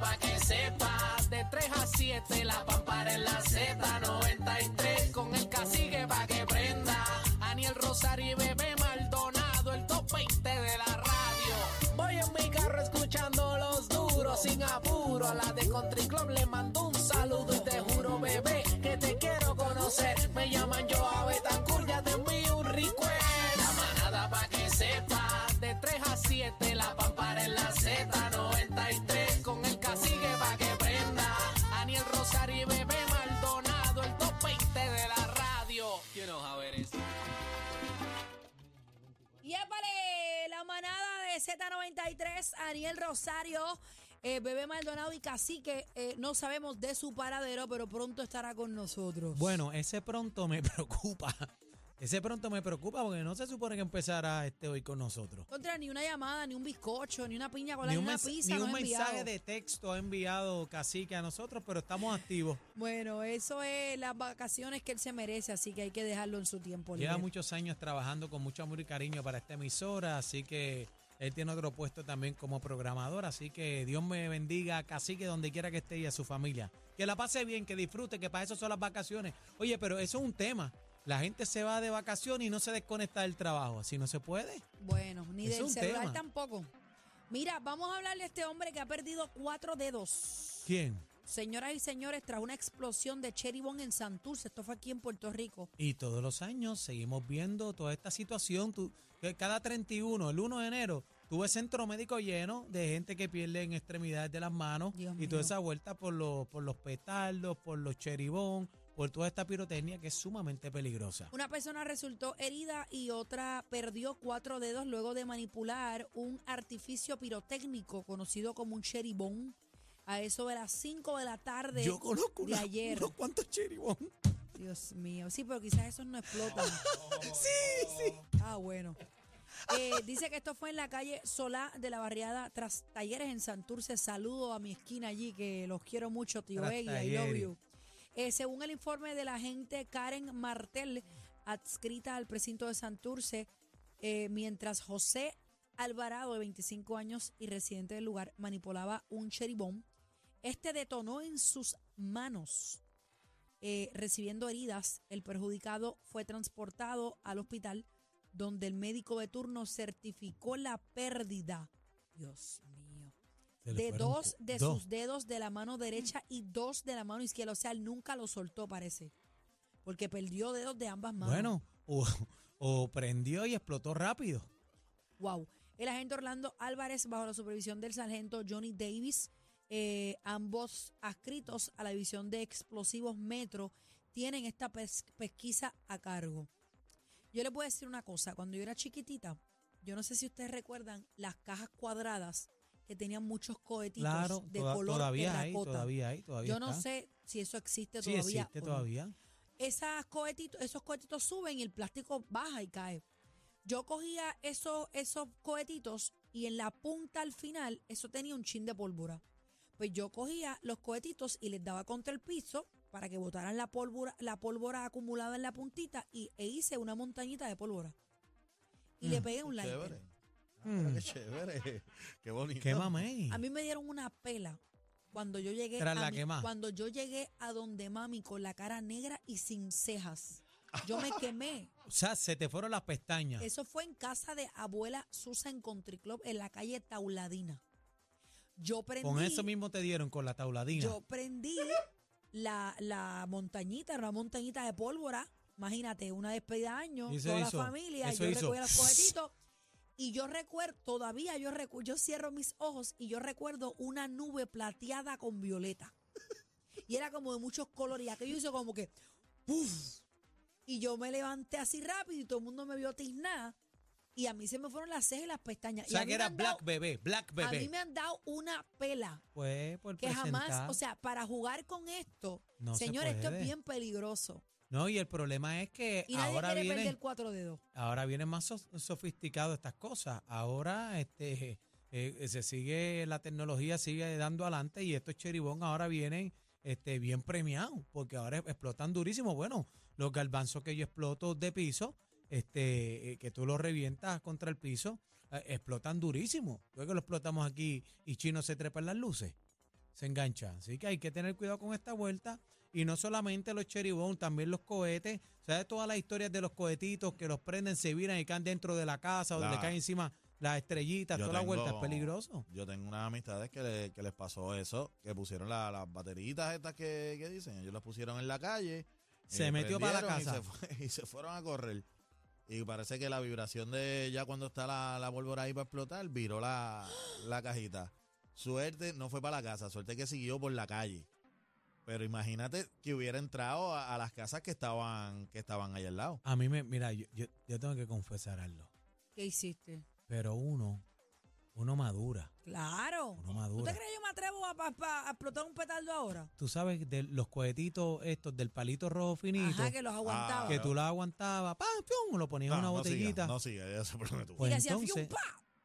pa' que sepas. De 3 a 7, la pampara en la Z93. Con el cacique pa' que prenda. Aniel Rosario y Bebé Maldonado, el top 20 de la radio. Voy en mi carro escuchando los duros, sin apuro. A la de Country Club le mando Z93, Ariel Rosario, eh, Bebé Maldonado y Cacique, eh, no sabemos de su paradero, pero pronto estará con nosotros. Bueno, ese pronto me preocupa. Ese pronto me preocupa porque no se supone que empezara este hoy con nosotros. Contra ni una llamada, ni un bizcocho, ni una piña con Ni un, una pizza. ni un mensaje de texto ha enviado Cacique a nosotros, pero estamos activos. Bueno, eso es las vacaciones que él se merece, así que hay que dejarlo en su tiempo Lleva muchos años trabajando con mucho amor y cariño para esta emisora, así que él tiene otro puesto también como programador, así que Dios me bendiga Cacique donde quiera que esté y a su familia. Que la pase bien, que disfrute, que para eso son las vacaciones. Oye, pero eso es un tema. La gente se va de vacaciones y no se desconecta del trabajo, así no se puede. Bueno, ni Es del celular tema. tampoco. Mira, vamos a hablar de este hombre que ha perdido cuatro dedos. ¿Quién? Señoras y señores, tras una explosión de Cherry Bomb en Santurce, esto fue aquí en Puerto Rico. Y todos los años seguimos viendo toda esta situación. Tú- que cada 31, el 1 de enero, tuve centro médico lleno de gente que pierde en extremidades de las manos Dios y toda esa vuelta por los, por los petardos, por los cheribón, por toda esta pirotecnia que es sumamente peligrosa. Una persona resultó herida y otra perdió cuatro dedos luego de manipular un artificio pirotécnico conocido como un Cherry Bomb a eso de las 5 de la tarde Yo conozco de una- ayer. unos cuantos cheribón. Dios mío, sí, pero quizás esos no explotan. Sí, sí. Ah, bueno. Eh, dice que esto fue en la calle Solá de la barriada Tras Talleres en Santurce. Saludo a mi esquina allí, que los quiero mucho, tío Tras Egui, I love Talleres. you. Eh, según el informe de la agente Karen Martel, adscrita al precinto de Santurce, eh, mientras José Alvarado, de 25 años y residente del lugar, manipulaba un cherry bomb, este detonó en sus manos. Eh, recibiendo heridas, el perjudicado fue transportado al hospital donde el médico de turno certificó la pérdida. Dios mío. De dos de dos. sus dedos de la mano derecha y dos de la mano izquierda. O sea, él nunca lo soltó, parece. Porque perdió dedos de ambas manos. Bueno, o, o prendió y explotó rápido. Wow. El agente Orlando Álvarez, bajo la supervisión del sargento Johnny Davis, eh, ambos adscritos a la división de explosivos Metro, tienen esta pes- pesquisa a cargo. Yo les voy a decir una cosa. Cuando yo era chiquitita, yo no sé si ustedes recuerdan las cajas cuadradas que tenían muchos cohetitos Claro, de toda- color todavía hay, todavía hay, todavía Yo no está. sé si eso existe Sí, todavía. existe no todavía. esas cohetitos, esos cohetitos suben y el plástico baja y cae. Yo cogía esos, esos cohetitos y en la punta al final eso tenía un chin de pólvora. Pues yo cogía los cohetitos y les daba contra el piso para que botaran la pólvora, la pólvora acumulada en la puntita y, e hice una montañita de pólvora. Y le pegué un lighter. Chévere. Mm. Ah, Qué chévere. Qué bonito. ¿Qué mamey? A mí me dieron una pela cuando yo llegué Tras a la mi- cuando yo llegué a donde mami con la cara negra y sin cejas. Yo me quemé. O sea, se te fueron las pestañas. Eso fue en casa de abuela Susan Country Club en la calle Tauladina. Yo prendí, Con eso mismo te dieron, con la tauladina. yo prendí la, la montañita, era una montañita de pólvora. Imagínate, una despedida de año, toda hizo, la familia, yo hizo. recogí los cohetitos. Y yo recuerdo, todavía yo recuerdo, yo cierro mis ojos y yo recuerdo una nube plateada con violeta. Y era como de muchos colores. Y aquello hizo como que, ¡puf! Y yo me levanté así rápido y todo el mundo me vio tiznada. Y a mí se me fueron las cejas y las pestañas. o y a sea, mí que me era han dado- Black Bebé, Black A mí Bebé. me han dado una pela Pues, por que jamás, presentar. o sea, para jugar con esto, No se señores, esto es bien peligroso. No, y el problema es que Y nadie ahora quiere viene, perder cuatro dedos. ahora viene más so- sofisticado estas cosas. Ahora este eh, se sigue, la tecnología sigue dando adelante y estos cheribón ahora vienen este, bien premiados, porque ahora explotan durísimo. Bueno, los garbanzos que yo exploto de piso, este, eh, que tú los revientas contra el piso, eh, explotan durísimo. Luego lo explotamos aquí y Chino se trepa en las luces. se engancha. Así que hay que tener cuidado con esta vuelta. Y no solamente los cheribón, también los cohetes. ¿Sabes todas las historias de los cohetitos que los prenden, se viran y caen dentro de la casa o La- le caen encima las estrellitas? Toda la vuelta es peligroso. Yo tengo unas amistades que, le- que les pasó eso, que pusieron la- las bateritas estas que, que dicen, ellos las pusieron en la calle. Se eh, metió para la casa. Y se, fue- y se fueron a correr. Y parece que la vibración de ya cuando está la, la pólvora ahí para explotar, viró la, la cajita. Suerte, no fue para la casa, suerte que siguió por la calle. Pero imagínate que hubiera entrado a, a las casas que estaban, que estaban ahí al lado. A mí me, mira, yo, yo, yo tengo que confesar algo. ¿Qué hiciste? Pero uno, uno madura. Claro. Uno ¿Tú madura. te crees que yo me atrevo a, a- a explotar un petardo ahora? Tú sabes de los cohetitos estos del palito rojo finito, Ajá, que los aguantaba. que tú los aguantabas, ¡pam! ¡pum! Lo ponías en una No, no botellita. siga, no siga, ya se problema tú. y Pues le hacía entonces- fium, ¡pa!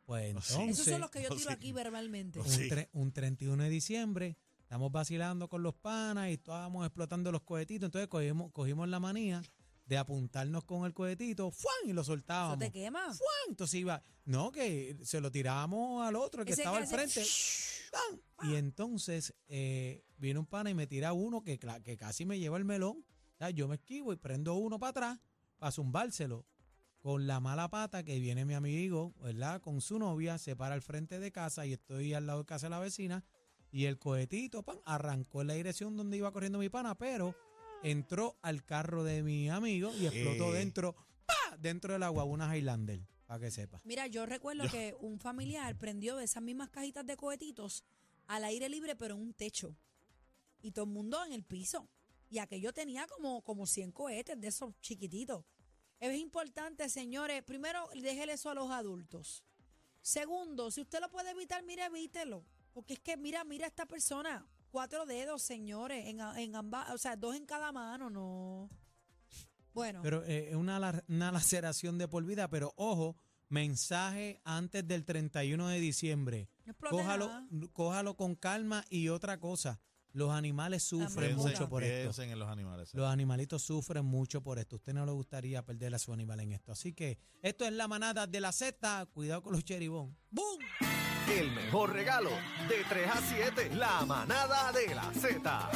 Pues No, sí. entonces, Esos son los que yo no, tiro aquí verbalmente. No, un, sí. tre- un 31 de diciembre, estamos vacilando con los panas y estábamos explotando los cohetitos. Entonces cogimos, cogimos la manía de apuntarnos con el cohetito, ¡fuan! y lo ¿Eso soltábamos. te quema? ¡Fuan! Entonces iba, no, que se lo tirábamos al otro que Ese estaba que al frente. Y entonces eh, viene un pana y me tira uno que, que casi me lleva el melón. O sea, Yo me esquivo y prendo uno para atrás para zumbárselo. Con la mala pata que viene mi amigo, ¿verdad? Con su novia, se para al frente de casa y estoy al lado de casa de la vecina. Y el cohetito, pan, arrancó en la dirección donde iba corriendo mi pana, pero entró al carro de mi amigo y explotó Eh. dentro, ¡pa! dentro del agua, una Highlander, para que sepa. Mira, yo recuerdo que un familiar prendió de esas mismas cajitas de cohetitos al aire libre, pero en un techo. Y todo el mundo en el piso. Y aquello tenía como, como 100 cohetes de esos chiquititos. Es importante, señores, primero, déjele eso a los adultos. Segundo, si usted lo puede evitar, mire, evítelo. Porque es que, mira, mira a esta persona. Cuatro dedos, señores, en, en ambas, o sea, dos en cada mano, no. Bueno, Pero eh, es una, la- una laceración de por vida, pero ojo, mensaje antes del 31 de diciembre. no explote Cójalo, nada. cójalo con calma y otra cosa, los animales sufren Piensen- mucho por esto. piensen en los animales. Los animalitos sufren mucho por esto. Usted no le gustaría perder a su animal en esto. Así que esto es la manada de la Z. Cuidado con los cheribón. ¡Bum! El mejor regalo de 3 a 7, la manada de la Z.